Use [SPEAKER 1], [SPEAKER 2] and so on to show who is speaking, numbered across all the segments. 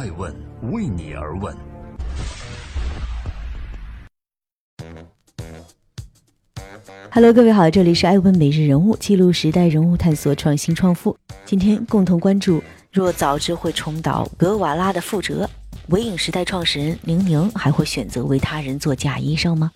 [SPEAKER 1] 爱问为你而问。
[SPEAKER 2] Hello，各位好，这里是爱问每日人物，记录时代人物，探索创新创富。今天共同关注：若早知会重蹈格瓦拉的覆辙，唯影时代创始人宁宁还会选择为他人做假医生吗？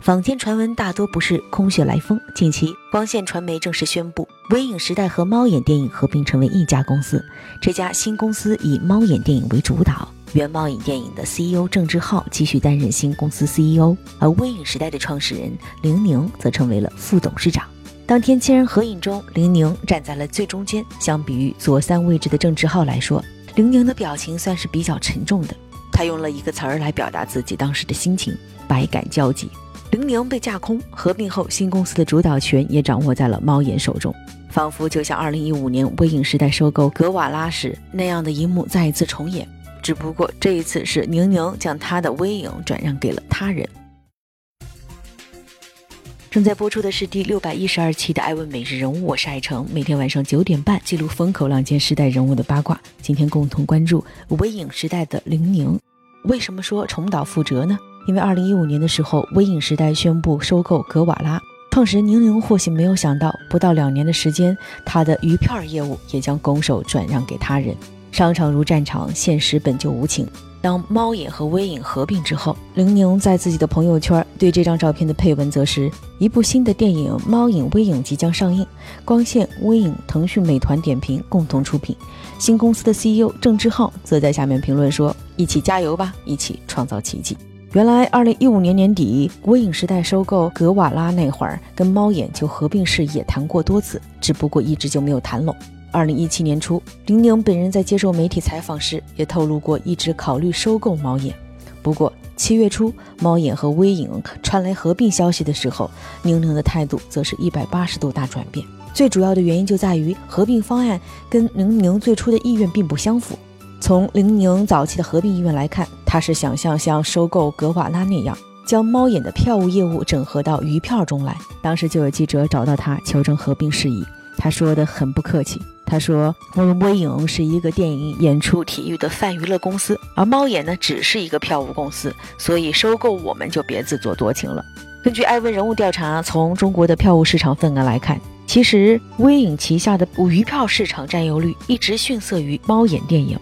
[SPEAKER 2] 坊间传闻大多不是空穴来风。近期，光线传媒正式宣布，微影时代和猫眼电影合并成为一家公司。这家新公司以猫眼电影为主导。原猫影电影的 CEO 郑志浩继续担任新公司 CEO，而微影时代的创始人凌宁则成为了副董事长。当天千人合影中，凌宁站在了最中间。相比于左三位置的郑志浩来说，凌宁的表情算是比较沉重的。他用了一个词儿来表达自己当时的心情：百感交集。凌宁被架空，合并后新公司的主导权也掌握在了猫眼手中，仿佛就像2015年微影时代收购格瓦拉时那样的一幕再一次重演。只不过这一次是宁宁将他的微影转让给了他人。正在播出的是第六百一十二期的《艾问每日人物》，我是艾诚，每天晚上九点半记录风口浪尖时代人物的八卦。今天共同关注微影时代的宁宁。为什么说重蹈覆辙呢？因为二零一五年的时候，微影时代宣布收购格瓦拉，创始人宁宁或许没有想到，不到两年的时间，他的鱼片业务也将拱手转让给他人。商场如战场，现实本就无情。当猫眼和微影合并之后，宁宁在自己的朋友圈对这张照片的配文则是一部新的电影《猫影微影》即将上映，光线、微影、腾讯、美团点评共同出品。新公司的 CEO 郑志浩则在下面评论说：“一起加油吧，一起创造奇迹。”原来，二零一五年年底，微影时代收购格瓦拉那会儿，跟猫眼就合并事也谈过多次，只不过一直就没有谈拢。二零一七年初，林宁本人在接受媒体采访时也透露过，一直考虑收购猫眼。不过七月初，猫眼和微影传来合并消息的时候，宁宁的态度则是一百八十度大转变。最主要的原因就在于合并方案跟宁宁最初的意愿并不相符。从林宁早期的合并意愿来看，他是想象像收购格瓦拉那样，将猫眼的票务业务整合到鱼票中来。当时就有记者找到他求证合并事宜，他说的很不客气。他说：“我们微影是一个电影、演出、体育的泛娱乐公司，而猫眼呢，只是一个票务公司，所以收购我们就别自作多情了。”根据艾问人物调查，从中国的票务市场份额来看，其实微影旗下的鱼票市场占有率一直逊色于猫眼电影。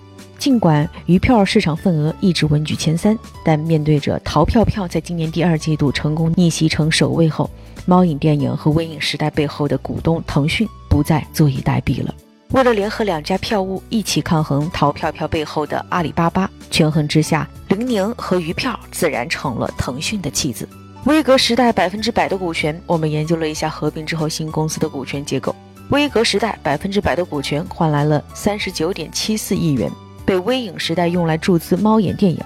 [SPEAKER 2] 尽管鱼票市场份额一直稳居前三，但面对着淘票票在今年第二季度成功逆袭成首位后，猫影电影和微影时代背后的股东腾讯不再坐以待毙了。为了联合两家票务一起抗衡淘票票背后的阿里巴巴，权衡之下，凌宁和鱼票自然成了腾讯的弃子。微格时代百分之百的股权，我们研究了一下合并之后新公司的股权结构。微格时代百分之百的股权换来了三十九点七四亿元，被微影时代用来注资猫眼电影，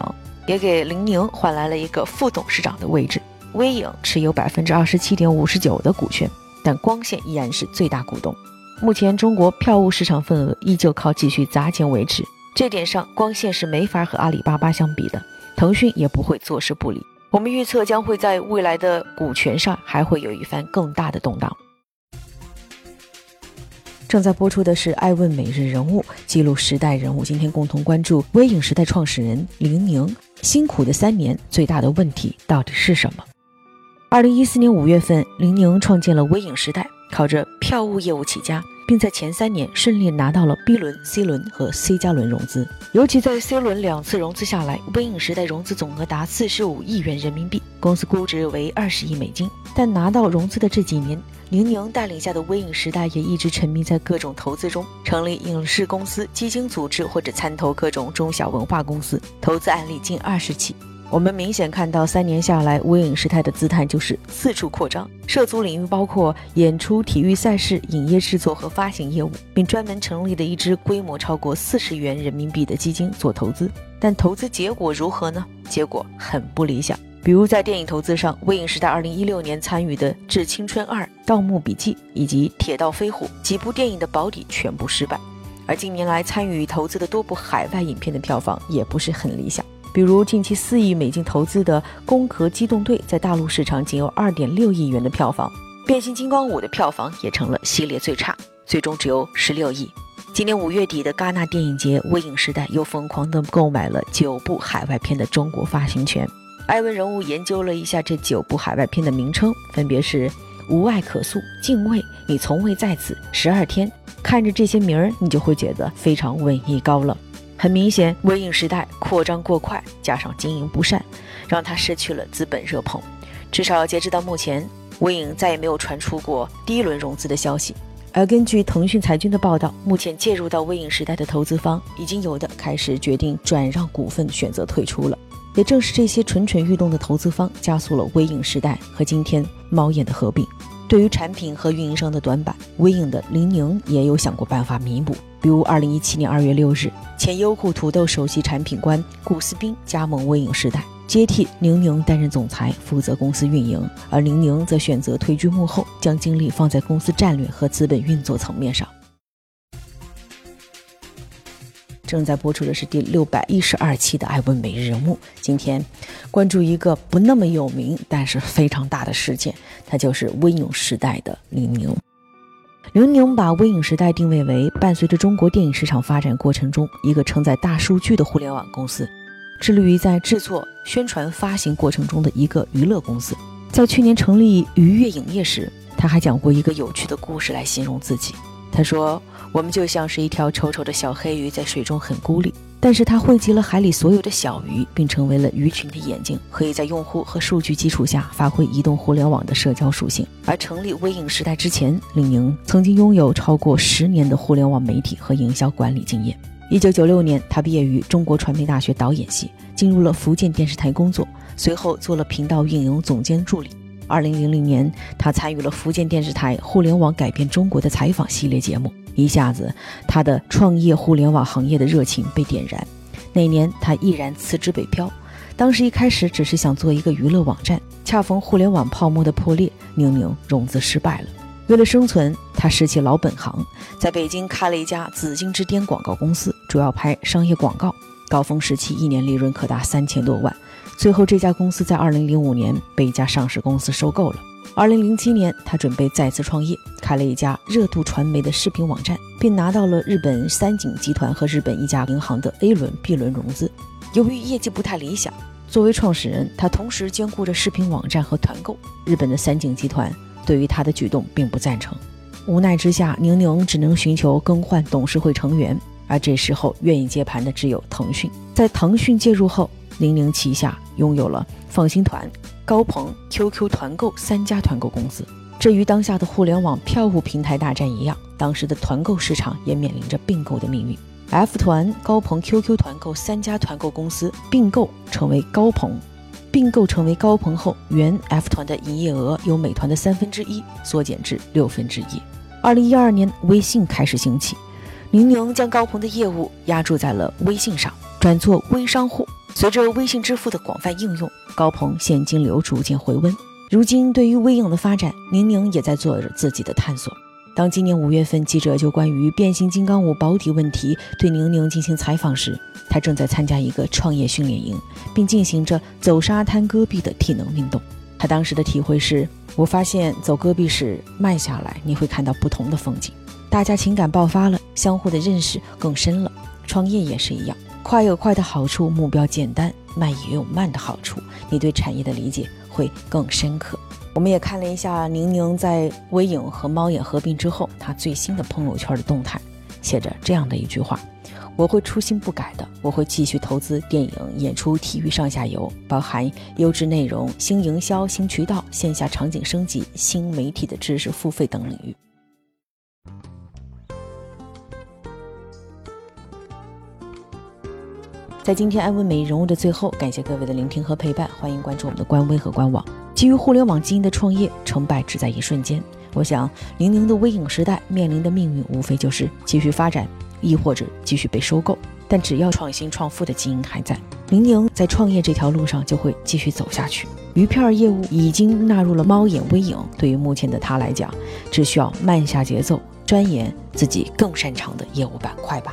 [SPEAKER 2] 也给凌宁换来了一个副董事长的位置。微影持有百分之二十七点五十九的股权，但光线依然是最大股东。目前中国票务市场份额依旧靠继续砸钱维持，这点上光线是没法和阿里巴巴相比的，腾讯也不会坐视不理。我们预测将会在未来的股权上还会有一番更大的动荡。正在播出的是《爱问每日人物》，记录时代人物。今天共同关注微影时代创始人林宁辛苦的三年，最大的问题到底是什么？二零一四年五月份，林宁创建了微影时代。靠着票务业务起家，并在前三年顺利拿到了 B 轮、C 轮和 C 加轮融资。尤其在 C 轮两次融资下来，微影时代融资总额达四十五亿元人民币，公司估值为二十亿美金。但拿到融资的这几年，宁宁带领下的微影时代也一直沉迷在各种投资中，成立影视公司、基金组织或者参投各种中小文化公司，投资案例近二十起。我们明显看到，三年下来，微影时代的姿态就是四处扩张，涉足领域包括演出、体育赛事、影业制作和发行业务，并专门成立了一支规模超过四十元人民币的基金做投资。但投资结果如何呢？结果很不理想。比如在电影投资上，微影时代二零一六年参与的《致青春二》《盗墓笔记》以及《铁道飞虎》几部电影的保底全部失败，而近年来参与投资的多部海外影片的票房也不是很理想。比如近期四亿美金投资的《攻壳机动队》在大陆市场仅有二点六亿元的票房，《变形金刚五》的票房也成了系列最差，最终只有十六亿。今年五月底的戛纳电影节，微影时代又疯狂地购买了九部海外片的中国发行权。艾文人物研究了一下这九部海外片的名称，分别是《无爱可诉》《敬畏》《你从未在此》《十二天》。看着这些名儿，你就会觉得非常文艺高冷。很明显，微影时代扩张过快，加上经营不善，让他失去了资本热捧。至少截止到目前，微影再也没有传出过第一轮融资的消息。而根据腾讯财经的报道，目前介入到微影时代的投资方，已经有的开始决定转让股份，选择退出了。也正是这些蠢蠢欲动的投资方，加速了微影时代和今天猫眼的合并。对于产品和运营商的短板，微影的林宁也有想过办法弥补。比如，二零一七年二月六日，前优酷土豆首席产品官顾思斌加盟微影时代，接替宁宁担任总裁，负责公司运营；而宁宁则选择退居幕后，将精力放在公司战略和资本运作层面上。正在播出的是第六百一十二期的《艾问每日人物》，今天关注一个不那么有名，但是非常大的事件，它就是微影时代的李宁。刘宁把微影时代定位为伴随着中国电影市场发展过程中一个承载大数据的互联网公司，致力于在制作、宣传、发行过程中的一个娱乐公司。在去年成立愉悦影业时，他还讲过一个有趣的故事来形容自己。他说：“我们就像是一条丑丑的小黑鱼，在水中很孤立。”但是它汇集了海里所有的小鱼，并成为了鱼群的眼睛，可以在用户和数据基础下发挥移动互联网的社交属性。而成立微影时代之前，李宁曾经拥有超过十年的互联网媒体和营销管理经验。一九九六年，他毕业于中国传媒大学导演系，进入了福建电视台工作，随后做了频道运营总监助理。二零零零年，他参与了福建电视台《互联网改变中国》的采访系列节目。一下子，他的创业互联网行业的热情被点燃。那年，他毅然辞职北漂。当时一开始只是想做一个娱乐网站，恰逢互联网泡沫的破裂，宁宁融资失败了。为了生存，他拾起老本行，在北京开了一家紫金之巅广告公司，主要拍商业广告。高峰时期，一年利润可达三千多万。最后，这家公司在二零零五年被一家上市公司收购了。二零零七年，他准备再次创业，开了一家热度传媒的视频网站，并拿到了日本三井集团和日本一家银行的 A 轮、B 轮融资。由于业绩不太理想，作为创始人，他同时兼顾着视频网站和团购。日本的三井集团对于他的举动并不赞成。无奈之下，宁宁只能寻求更换董事会成员，而这时候愿意接盘的只有腾讯。在腾讯介入后，宁宁旗下拥有了放心团。高朋、QQ 团购三家团购公司，这与当下的互联网票务平台大战一样，当时的团购市场也面临着并购的命运。F 团、高朋、QQ 团购三家团购公司并购成为高朋，并购成为高朋后，原 F 团的营业额由美团的三分之一缩减至六分之一。二零一二年，微信开始兴起，宁宁将高朋的业务压注在了微信上，转做微商户。随着微信支付的广泛应用，高鹏现金流逐渐回温。如今，对于微影的发展，宁宁也在做着自己的探索。当今年五月份，记者就关于变形金刚五保底问题对宁宁进行采访时，他正在参加一个创业训练营，并进行着走沙滩戈壁的体能运动。他当时的体会是：我发现走戈壁时慢下来，你会看到不同的风景。大家情感爆发了，相互的认识更深了。创业也是一样。快有快的好处，目标简单；慢也有慢的好处，你对产业的理解会更深刻。我们也看了一下宁宁在微影和猫眼合并之后，他最新的朋友圈的动态，写着这样的一句话：“我会初心不改的，我会继续投资电影、演出、体育上下游，包含优质内容、新营销、新渠道、线下场景升级、新媒体的知识付费等领域。”在今天安慰每日人物的最后，感谢各位的聆听和陪伴，欢迎关注我们的官微和官网。基于互联网基因的创业，成败只在一瞬间。我想，宁宁的微影时代面临的命运，无非就是继续发展，亦或者继续被收购。但只要创新创富的基因还在，宁宁在创业这条路上就会继续走下去。鱼片业务已经纳入了猫眼微影，对于目前的他来讲，只需要慢下节奏，钻研自己更擅长的业务板块吧。